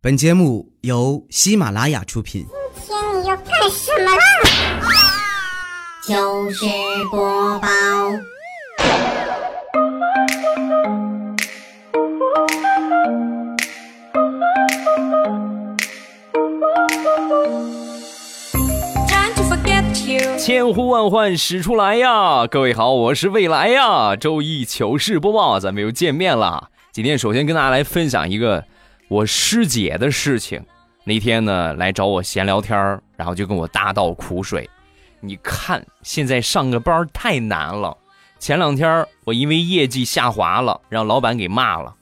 本节目由喜马拉雅出品。今天你要干什么啦？就是播报，千呼万唤始出来呀！各位好，我是未来呀。周一糗事播报，咱们又见面了。今天首先跟大家来分享一个我师姐的事情。那天呢，来找我闲聊天然后就跟我大倒苦水。你看，现在上个班太难了。前两天我因为业绩下滑了，让老板给骂了。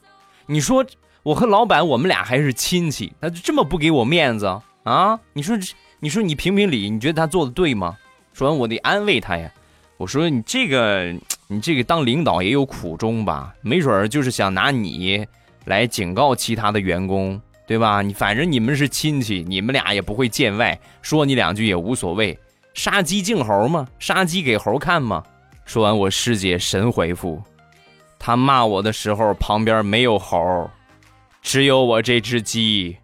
你说我和老板，我们俩还是亲戚，他就这么不给我面子啊？你说，你说你评评理，你觉得他做的对吗？说完我得安慰他呀。我说你这个，你这个当领导也有苦衷吧？没准儿就是想拿你来警告其他的员工，对吧？你反正你们是亲戚，你们俩也不会见外，说你两句也无所谓。杀鸡儆猴吗？杀鸡给猴看吗？说完，我师姐神回复：他骂我的时候，旁边没有猴，只有我这只鸡。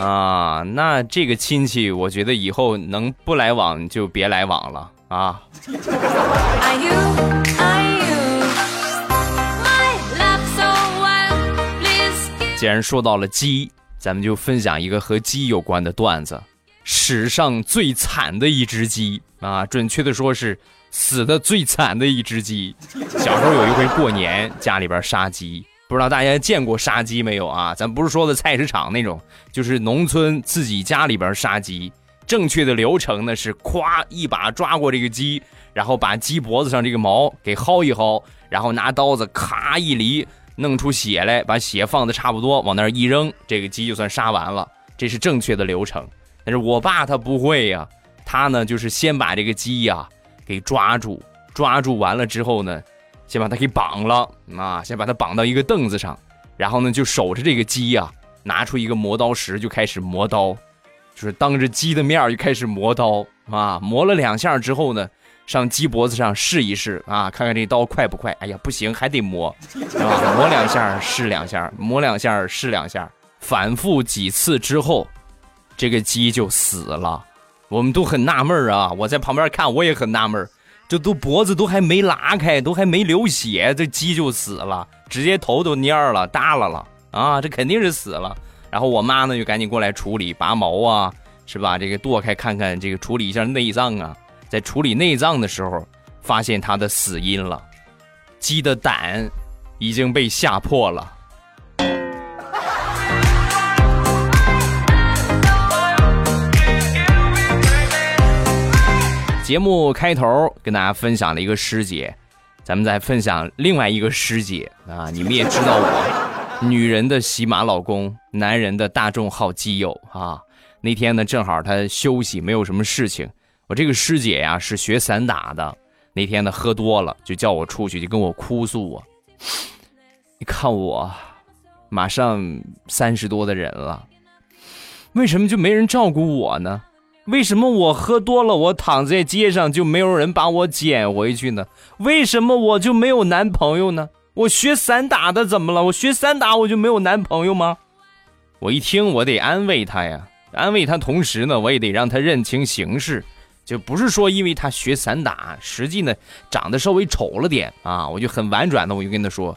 啊，那这个亲戚，我觉得以后能不来往就别来往了啊。既然说到了鸡。咱们就分享一个和鸡有关的段子，史上最惨的一只鸡啊，准确的说是死的最惨的一只鸡。小时候有一回过年，家里边杀鸡，不知道大家见过杀鸡没有啊？咱不是说的菜市场那种，就是农村自己家里边杀鸡。正确的流程呢是，咵一把抓过这个鸡，然后把鸡脖子上这个毛给薅一薅，然后拿刀子咔一犁。弄出血来，把血放的差不多，往那儿一扔，这个鸡就算杀完了。这是正确的流程。但是我爸他不会呀，他呢就是先把这个鸡呀给抓住，抓住完了之后呢，先把它给绑了啊，先把它绑到一个凳子上，然后呢就守着这个鸡呀，拿出一个磨刀石就开始磨刀，就是当着鸡的面就开始磨刀啊，磨了两下之后呢。上鸡脖子上试一试啊，看看这刀快不快？哎呀，不行，还得磨，啊，磨两下试两下，磨两下试两下，反复几次之后，这个鸡就死了。我们都很纳闷啊，我在旁边看，我也很纳闷，这都脖子都还没拉开，都还没流血，这鸡就死了，直接头都蔫了，耷拉了啊，这肯定是死了。然后我妈呢就赶紧过来处理，拔毛啊，是吧？这个剁开看看，这个处理一下内脏啊。在处理内脏的时候，发现它的死因了，鸡的胆已经被吓破了。节目开头跟大家分享了一个师姐，咱们再分享另外一个师姐啊，你们也知道我，女人的喜马老公，男人的大众号基友啊。那天呢，正好他休息，没有什么事情。我这个师姐呀是学散打的，那天呢喝多了，就叫我出去，就跟我哭诉啊。你看我，马上三十多的人了，为什么就没人照顾我呢？为什么我喝多了，我躺在街上就没有人把我捡回去呢？为什么我就没有男朋友呢？我学散打的怎么了？我学散打我就没有男朋友吗？我一听，我得安慰他呀，安慰他，同时呢，我也得让他认清形势。就不是说因为他学散打，实际呢长得稍微丑了点啊，我就很婉转的我就跟他说，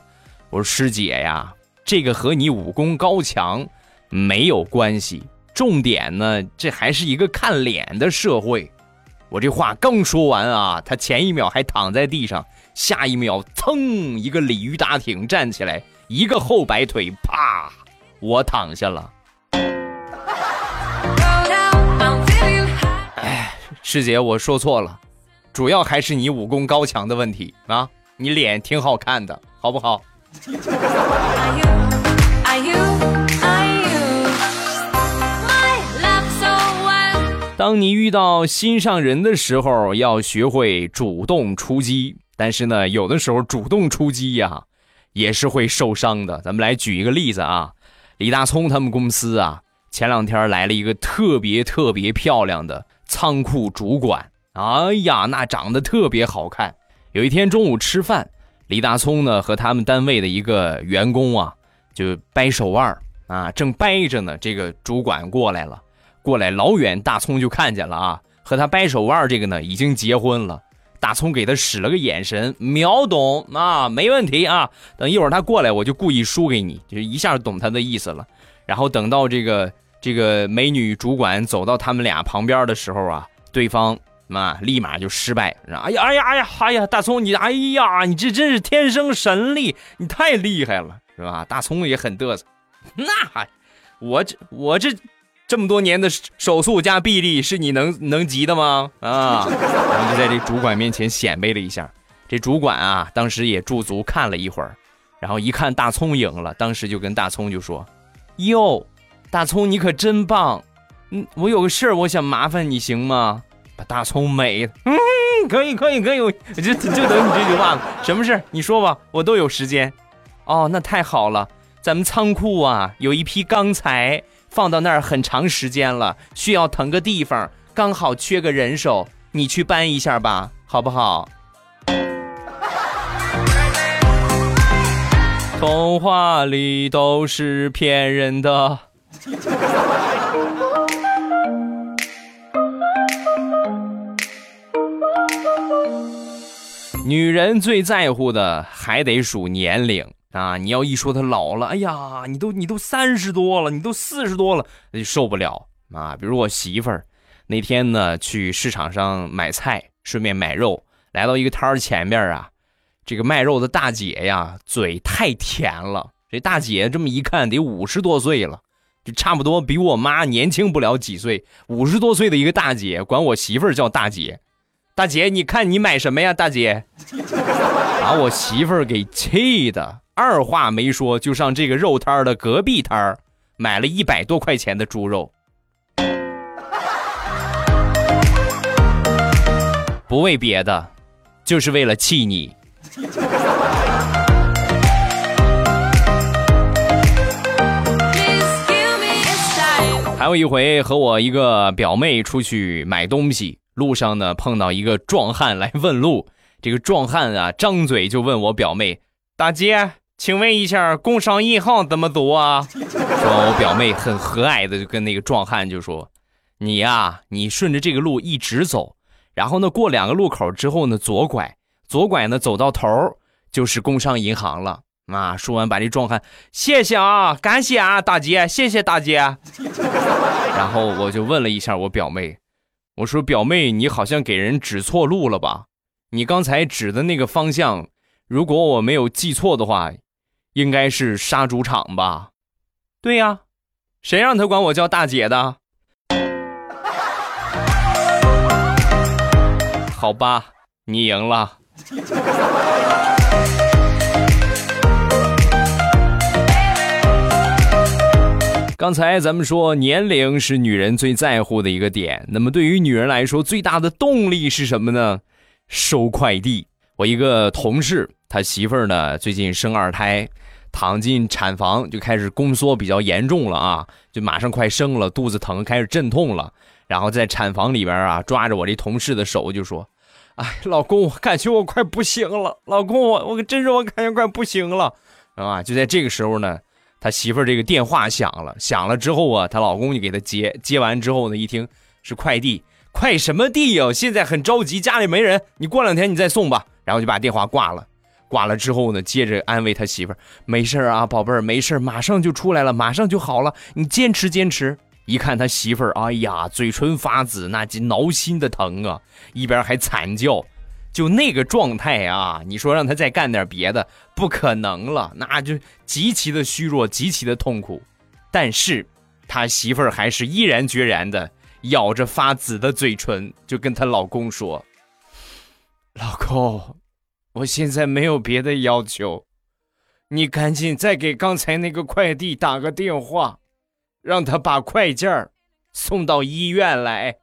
我说师姐呀，这个和你武功高强没有关系，重点呢这还是一个看脸的社会。我这话刚说完啊，他前一秒还躺在地上，下一秒噌一个鲤鱼打挺站起来，一个后摆腿，啪，我躺下了。师姐，我说错了，主要还是你武功高强的问题啊！你脸挺好看的，好不好？当你遇到心上人的时候，要学会主动出击。但是呢，有的时候主动出击呀，也是会受伤的。咱们来举一个例子啊，李大聪他们公司啊，前两天来了一个特别特别漂亮的。仓库主管，哎呀，那长得特别好看。有一天中午吃饭，李大聪呢和他们单位的一个员工啊，就掰手腕啊，正掰着呢，这个主管过来了，过来老远大葱就看见了啊，和他掰手腕这个呢已经结婚了。大葱给他使了个眼神，秒懂啊，没问题啊。等一会儿他过来，我就故意输给你，就一下懂他的意思了。然后等到这个这个美女主管走到他们俩旁边的时候啊，对方啊立马就失败。哎呀哎呀哎呀哎呀，大葱你哎呀，你这真是天生神力，你太厉害了，是吧？大葱也很嘚瑟，那还我这我这。这么多年的手速加臂力是你能 能及的吗？啊，然后就在这主管面前显摆了一下。这主管啊，当时也驻足看了一会儿，然后一看大葱赢了，当时就跟大葱就说：“哟，大葱你可真棒，嗯，我有个事儿，我想麻烦你，行吗？”把大葱美，嗯，可以可以可以，我就就等你这句话了。什么事你说吧，我都有时间。哦，那太好了，咱们仓库啊有一批钢材。放到那儿很长时间了，需要腾个地方，刚好缺个人手，你去搬一下吧，好不好？童话里都是骗人的。女人最在乎的还得数年龄。啊！你要一说她老了，哎呀，你都你都三十多了，你都四十多了，那就受不了啊！比如我媳妇儿，那天呢去市场上买菜，顺便买肉，来到一个摊儿前面啊，这个卖肉的大姐呀，嘴太甜了。这大姐这么一看，得五十多岁了，就差不多比我妈年轻不了几岁。五十多岁的一个大姐，管我媳妇儿叫大姐。大姐，你看你买什么呀？大姐，把我媳妇儿给气的。二话没说，就上这个肉摊儿的隔壁摊儿，买了一百多块钱的猪肉，不为别的，就是为了气你。有一回和我一个表妹出去买东西，路上呢碰到一个壮汉来问路，这个壮汉啊张嘴就问我表妹大姐。请问一下，工商银行怎么读啊？说我表妹很和蔼的就跟那个壮汉就说：“你呀，你顺着这个路一直走，然后呢过两个路口之后呢左拐，左拐呢走到头就是工商银行了。”啊，说完把这壮汉，谢谢啊，感谢啊，大姐，谢谢大姐。然后我就问了一下我表妹，我说表妹，你好像给人指错路了吧？你刚才指的那个方向，如果我没有记错的话。应该是杀猪场吧？对呀，谁让他管我叫大姐的？好吧，你赢了。刚才咱们说年龄是女人最在乎的一个点，那么对于女人来说，最大的动力是什么呢？收快递。我一个同事，他媳妇儿呢，最近生二胎。躺进产房就开始宫缩比较严重了啊，就马上快生了，肚子疼，开始阵痛了。然后在产房里边啊，抓着我这同事的手就说：“哎，老公，我感觉我快不行了，老公，我我真是我感觉快不行了，啊！”就在这个时候呢，他媳妇儿这个电话响了，响了之后啊，她老公就给他接，接完之后呢，一听是快递，快什么递呀？现在很着急，家里没人，你过两天你再送吧。然后就把电话挂了。挂了之后呢，接着安慰他媳妇儿：“没事啊，宝贝儿，没事马上就出来了，马上就好了，你坚持坚持。”一看他媳妇儿，哎呀，嘴唇发紫，那挠心的疼啊，一边还惨叫，就那个状态啊，你说让他再干点别的，不可能了，那就极其的虚弱，极其的痛苦。但是，他媳妇儿还是毅然决然的咬着发紫的嘴唇，就跟他老公说：“老公。”我现在没有别的要求，你赶紧再给刚才那个快递打个电话，让他把快件送到医院来。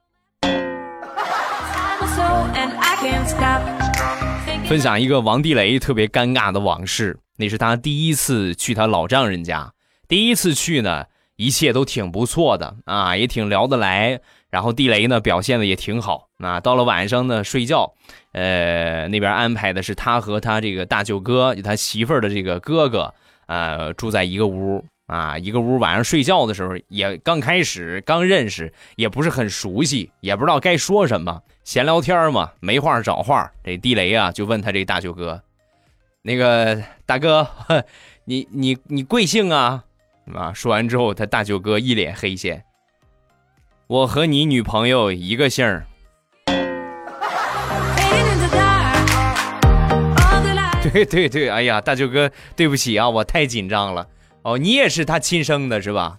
分享一个王地雷特别尴尬的往事，那是他第一次去他老丈人家，第一次去呢，一切都挺不错的。啊，也挺聊得来，然后地雷呢表现的也挺好。啊。到了晚上呢睡觉，呃，那边安排的是他和他这个大舅哥，就他媳妇儿的这个哥哥，呃，住在一个屋。啊，一个屋。晚上睡觉的时候也刚开始刚认识，也不是很熟悉，也不知道该说什么，闲聊天嘛，没话找话。这地雷啊就问他这大舅哥，那个大哥，你你你贵姓啊？啊，说完之后，他大舅哥一脸黑线。我和你女朋友一个姓儿。对对对，哎呀，大舅哥，对不起啊，我太紧张了。哦，你也是他亲生的，是吧？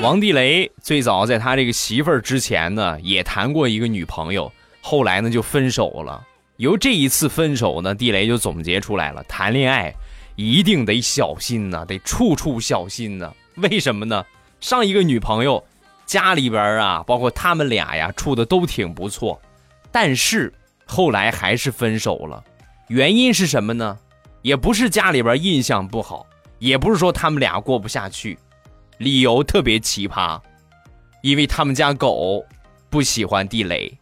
王地雷最早在他这个媳妇儿之前呢，也谈过一个女朋友，后来呢就分手了。由这一次分手呢，地雷就总结出来了：谈恋爱一定得小心呐，得处处小心呐。为什么呢？上一个女朋友家里边啊，包括他们俩呀，处的都挺不错，但是后来还是分手了。原因是什么呢？也不是家里边印象不好，也不是说他们俩过不下去，理由特别奇葩，因为他们家狗不喜欢地雷。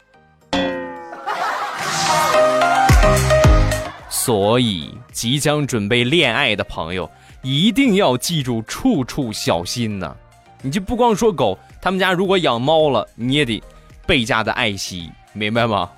所以，即将准备恋爱的朋友一定要记住，处处小心呐！你就不光说狗，他们家如果养猫了，你也得倍加的爱惜，明白吗？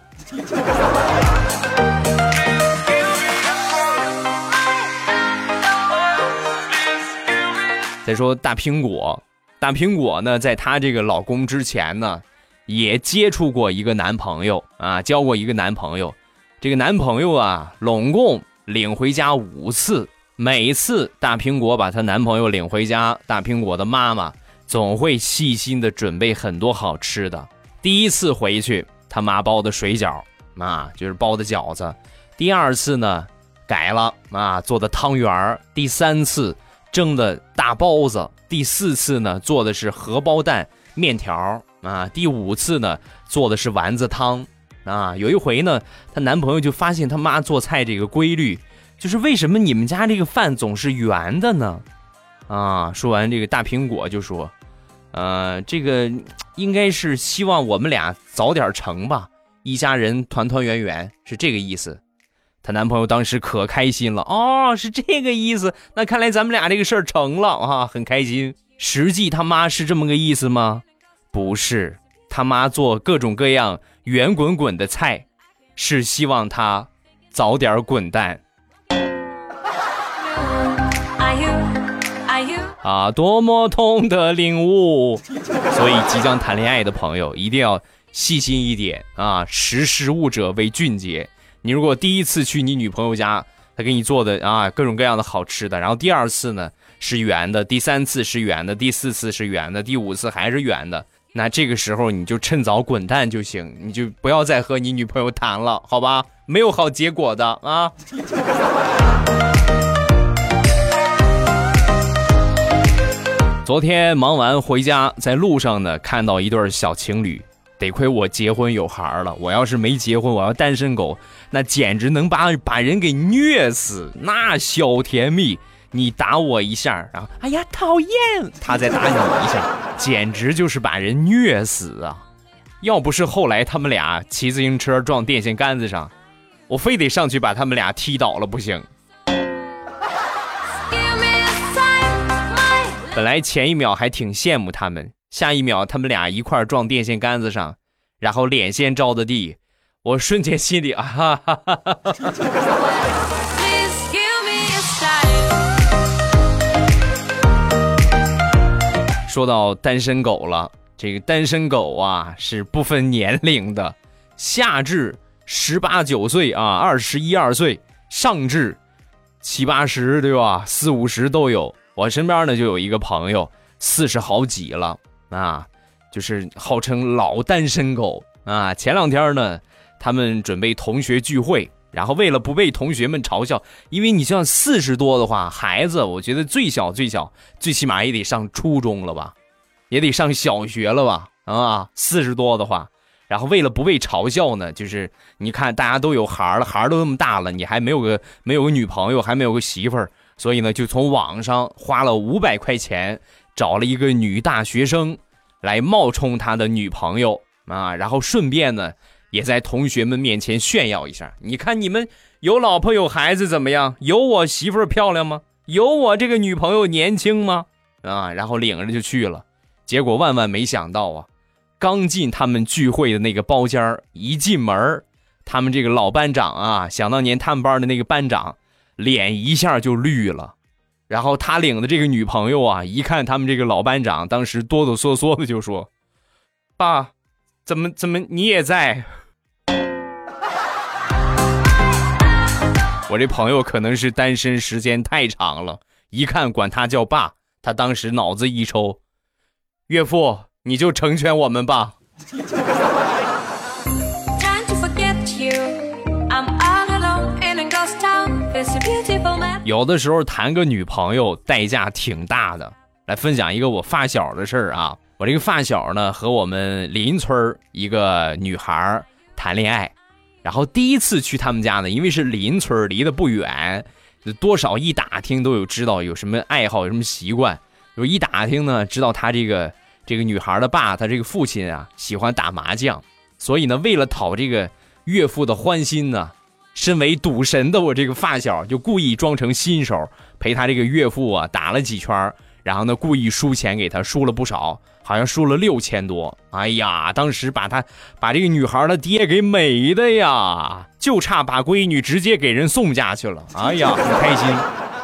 再说大苹果，大苹果呢，在她这个老公之前呢，也接触过一个男朋友啊，交过一个男朋友。这个男朋友啊，拢共领回家五次，每次大苹果把她男朋友领回家，大苹果的妈妈总会细心的准备很多好吃的。第一次回去，他妈包的水饺，啊，就是包的饺子；第二次呢，改了，啊，做的汤圆儿；第三次蒸的大包子；第四次呢，做的是荷包蛋面条啊；第五次呢，做的是丸子汤。啊，有一回呢，她男朋友就发现他妈做菜这个规律，就是为什么你们家这个饭总是圆的呢？啊，说完这个大苹果就说，呃，这个应该是希望我们俩早点成吧，一家人团团圆圆是这个意思。她男朋友当时可开心了，哦，是这个意思，那看来咱们俩这个事儿成了啊，很开心。实际他妈是这么个意思吗？不是，他妈做各种各样。圆滚滚的菜，是希望他早点滚蛋。啊，多么痛的领悟！所以，即将谈恋爱的朋友一定要细心一点啊！识时务者为俊杰。你如果第一次去你女朋友家，她给你做的啊各种各样的好吃的，然后第二次呢是圆的，第三次是圆的，第四次是圆的，第五次还是圆的。那这个时候你就趁早滚蛋就行，你就不要再和你女朋友谈了，好吧？没有好结果的啊。昨天忙完回家，在路上呢看到一对小情侣，得亏我结婚有孩了，我要是没结婚，我要单身狗，那简直能把把人给虐死，那小甜蜜。你打我一下，然后哎呀讨厌，他再打你一下，简直就是把人虐死啊！要不是后来他们俩骑自行车撞电线杆子上，我非得上去把他们俩踢倒了不行。本来前一秒还挺羡慕他们，下一秒他们俩一块撞电线杆子上，然后脸先着的地，我瞬间心里啊哈哈哈哈。说到单身狗了，这个单身狗啊是不分年龄的，下至十八九岁啊，二十一二岁，上至七八十，对吧？四五十都有。我身边呢就有一个朋友，四十好几了啊，就是号称老单身狗啊。前两天呢，他们准备同学聚会，然后为了不被同学们嘲笑，因为你像四十多的话，孩子，我觉得最小最小，最起码也得上初中了吧。也得上小学了吧？啊，四十多的话，然后为了不被嘲笑呢，就是你看大家都有孩儿了，孩儿都那么大了，你还没有个没有个女朋友，还没有个媳妇儿，所以呢，就从网上花了五百块钱找了一个女大学生来冒充他的女朋友啊，然后顺便呢，也在同学们面前炫耀一下。你看你们有老婆有孩子怎么样？有我媳妇漂亮吗？有我这个女朋友年轻吗？啊，然后领着就去了。结果万万没想到啊，刚进他们聚会的那个包间一进门他们这个老班长啊，想当年他们班的那个班长。脸一下就绿了，然后他领的这个女朋友啊，一看他们这个老班长，当时哆哆嗦嗦的就说：“爸，怎么怎么你也在？” 我这朋友可能是单身时间太长了，一看管他叫爸，他当时脑子一抽：“岳父，你就成全我们吧。”有的时候谈个女朋友代价挺大的。来分享一个我发小的事儿啊，我这个发小呢和我们邻村一个女孩谈恋爱，然后第一次去他们家呢，因为是邻村离得不远，多少一打听都有知道有什么爱好有什么习惯，有一打听呢知道他这个这个女孩的爸他这个父亲啊喜欢打麻将，所以呢为了讨这个岳父的欢心呢。身为赌神的我这个发小，就故意装成新手，陪他这个岳父啊打了几圈，然后呢故意输钱给他，输了不少，好像输了六千多。哎呀，当时把他把这个女孩的爹给美的呀，就差把闺女直接给人送家去了。哎呀，很开心。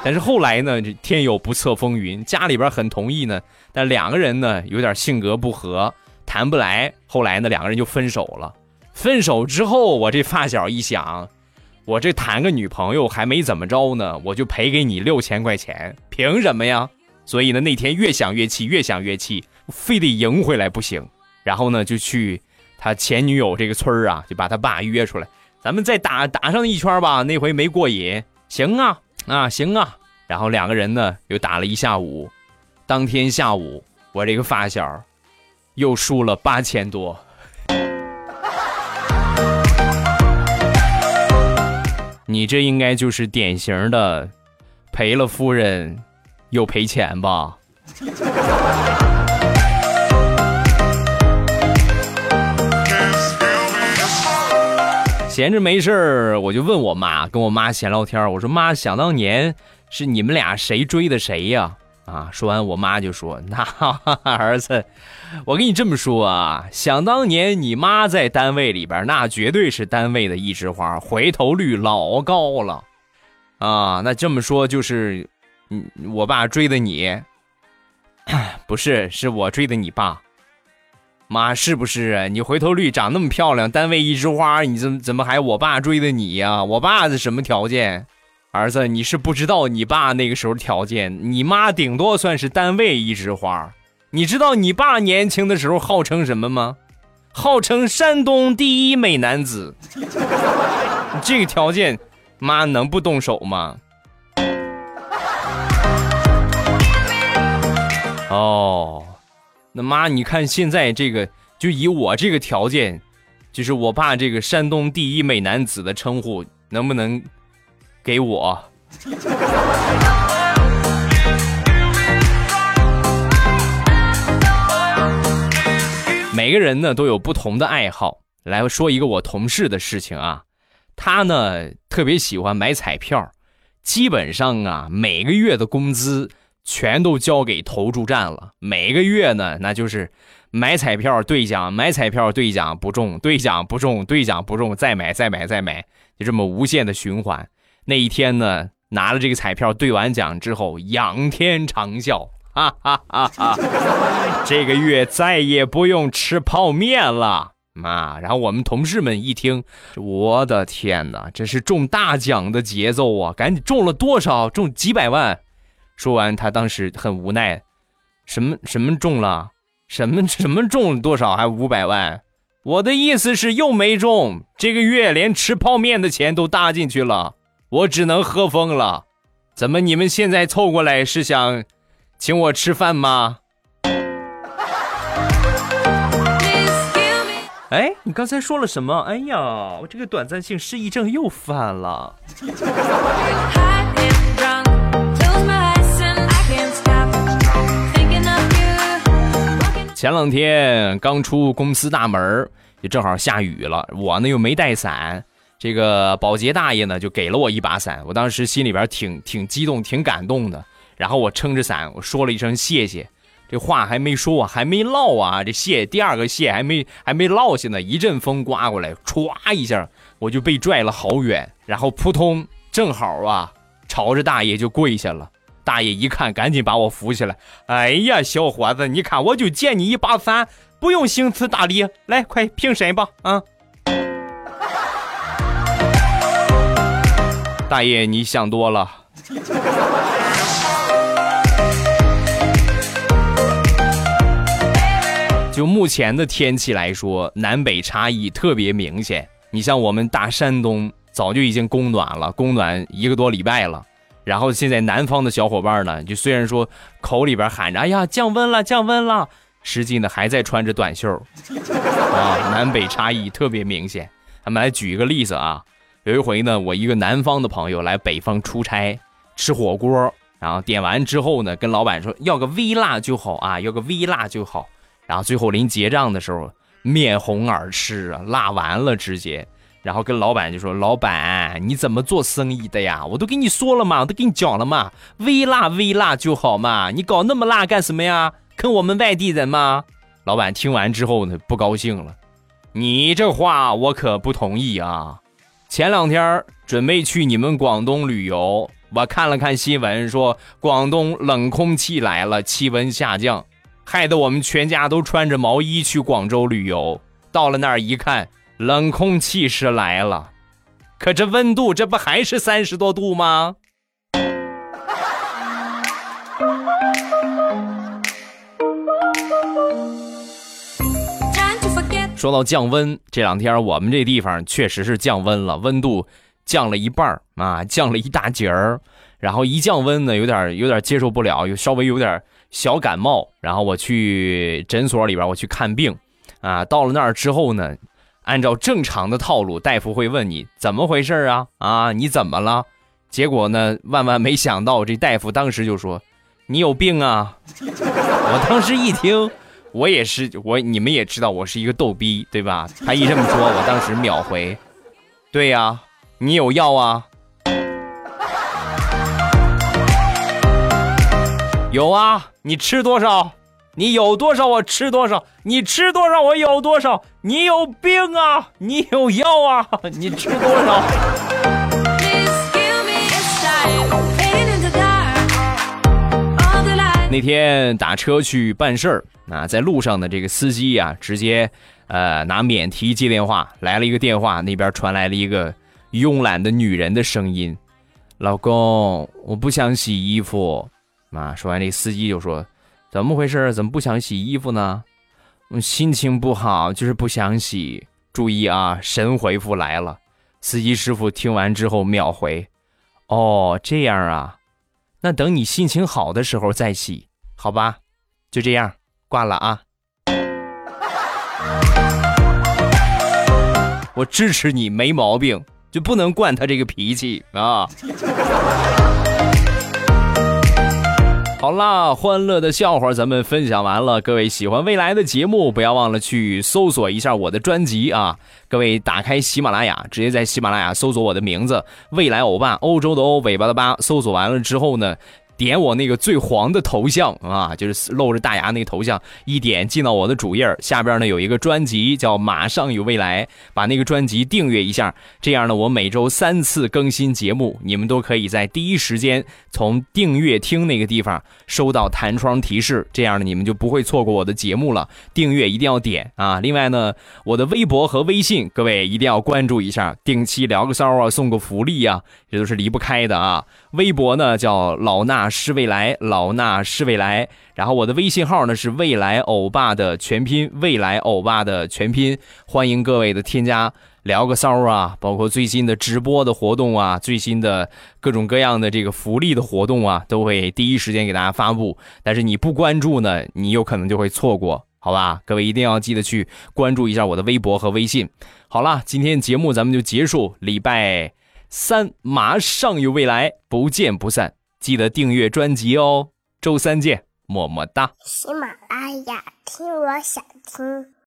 但是后来呢，天有不测风云，家里边很同意呢，但两个人呢有点性格不合，谈不来。后来呢，两个人就分手了。分手之后，我这发小一想。我这谈个女朋友还没怎么着呢，我就赔给你六千块钱，凭什么呀？所以呢，那天越想越气，越想越气，非得赢回来不行。然后呢，就去他前女友这个村啊，就把他爸约出来，咱们再打打上一圈吧。那回没过瘾，行啊，啊行啊。然后两个人呢又打了一下午，当天下午我这个发小又输了八千多。你这应该就是典型的赔了夫人又赔钱吧？闲着没事儿，我就问我妈，跟我妈闲聊天我说妈，想当年是你们俩谁追的谁呀？啊说完，我妈就说：“那儿子，我跟你这么说啊，想当年你妈在单位里边，那绝对是单位的一枝花，回头率老高了，啊！那这么说就是，嗯，我爸追的你，不是，是我追的你爸。妈，是不是啊？你回头率长那么漂亮，单位一枝花，你怎么怎么还我爸追的你呀？我爸是什么条件？”儿子，你是不知道你爸那个时候条件，你妈顶多算是单位一枝花。你知道你爸年轻的时候号称什么吗？号称山东第一美男子。这个条件，妈能不动手吗？哦，那妈，你看现在这个，就以我这个条件，就是我爸这个山东第一美男子的称呼，能不能？给我。每个人呢都有不同的爱好。来说一个我同事的事情啊，他呢特别喜欢买彩票，基本上啊每个月的工资全都交给投注站了。每个月呢那就是买彩票兑奖，买彩票兑奖不中，兑奖不中，兑奖不中，再买再买再买，就这么无限的循环。那一天呢，拿了这个彩票兑完奖之后，仰天长啸，哈哈哈哈！这个月再也不用吃泡面了，妈！然后我们同事们一听，我的天哪，这是中大奖的节奏啊！赶紧中了多少？中几百万？说完，他当时很无奈，什么什么中了？什么什么中了多少？还五百万？我的意思是又没中，这个月连吃泡面的钱都搭进去了。我只能喝疯了，怎么你们现在凑过来是想请我吃饭吗？哎，你刚才说了什么？哎呀，我这个短暂性失忆症又犯了。前两天刚出公司大门，也正好下雨了，我呢又没带伞。这个保洁大爷呢就给了我一把伞，我当时心里边挺挺激动、挺感动的。然后我撑着伞，我说了一声谢谢，这话还没说，还没唠啊，这谢第二个谢还没还没落下呢，一阵风刮过来，歘一下我就被拽了好远，然后扑通，正好啊，朝着大爷就跪下了。大爷一看，赶紧把我扶起来。哎呀，小伙子，你看我就借你一把伞，不用行此大礼，来，快平身吧，啊！大爷，你想多了。就目前的天气来说，南北差异特别明显。你像我们大山东，早就已经供暖了，供暖一个多礼拜了。然后现在南方的小伙伴呢，就虽然说口里边喊着“哎呀降温了，降温了”，实际呢还在穿着短袖，啊，南北差异特别明显。咱们来举一个例子啊，有一回呢，我一个南方的朋友来北方出差，吃火锅，然后点完之后呢，跟老板说要个微辣就好啊，要个微辣就好。然后最后临结账的时候，面红耳赤啊，辣完了直接。然后跟老板就说：“老板，你怎么做生意的呀？我都跟你说了嘛，都跟你讲了嘛，微辣微辣就好嘛，你搞那么辣干什么呀？坑我们外地人吗？”老板听完之后呢，不高兴了：“你这话我可不同意啊！前两天准备去你们广东旅游，我看了看新闻，说广东冷空气来了，气温下降，害得我们全家都穿着毛衣去广州旅游。到了那儿一看。”冷空气是来了，可这温度这不还是三十多度吗？说到降温，这两天我们这地方确实是降温了，温度降了一半啊，降了一大截儿。然后一降温呢，有点有点接受不了，有稍微有点小感冒。然后我去诊所里边我去看病，啊，到了那儿之后呢。按照正常的套路，大夫会问你怎么回事啊？啊，你怎么了？结果呢，万万没想到，这大夫当时就说：“你有病啊！”我当时一听，我也是我，你们也知道我是一个逗逼，对吧？他一这么说，我当时秒回：“对呀，你有药啊？”有啊，你吃多少？你有多少我吃多少，你吃多少我有多少。你有病啊！你有药啊！你吃多少？那天打车去办事儿啊，在路上的这个司机呀，直接呃拿免提接电话，来了一个电话，那边传来了一个慵懒的女人的声音：“老公，我不想洗衣服。”啊，说完这司机就说。怎么回事？怎么不想洗衣服呢？心情不好，就是不想洗。注意啊，神回复来了。司机师傅听完之后秒回：“哦，这样啊，那等你心情好的时候再洗，好吧？就这样，挂了啊。”我支持你，没毛病，就不能惯他这个脾气啊。好啦，欢乐的笑话咱们分享完了。各位喜欢未来的节目，不要忘了去搜索一下我的专辑啊！各位打开喜马拉雅，直接在喜马拉雅搜索我的名字“未来欧巴”，欧洲的欧，尾巴的巴。搜索完了之后呢？点我那个最黄的头像啊，就是露着大牙那个头像，一点进到我的主页下边呢有一个专辑叫《马上有未来》，把那个专辑订阅一下，这样呢我每周三次更新节目，你们都可以在第一时间从订阅听那个地方收到弹窗提示，这样呢你们就不会错过我的节目了。订阅一定要点啊！另外呢，我的微博和微信，各位一定要关注一下，定期聊个骚啊，送个福利啊，这都是离不开的啊。微博呢叫老衲是未来，老衲是未来。然后我的微信号呢是未来欧巴的全拼，未来欧巴的全拼。欢迎各位的添加，聊个骚啊，包括最新的直播的活动啊，最新的各种各样的这个福利的活动啊，都会第一时间给大家发布。但是你不关注呢，你有可能就会错过，好吧？各位一定要记得去关注一下我的微博和微信。好了，今天节目咱们就结束，礼拜。三马上有未来，不见不散！记得订阅专辑哦，周三见。么么哒。喜马拉雅听，我想听。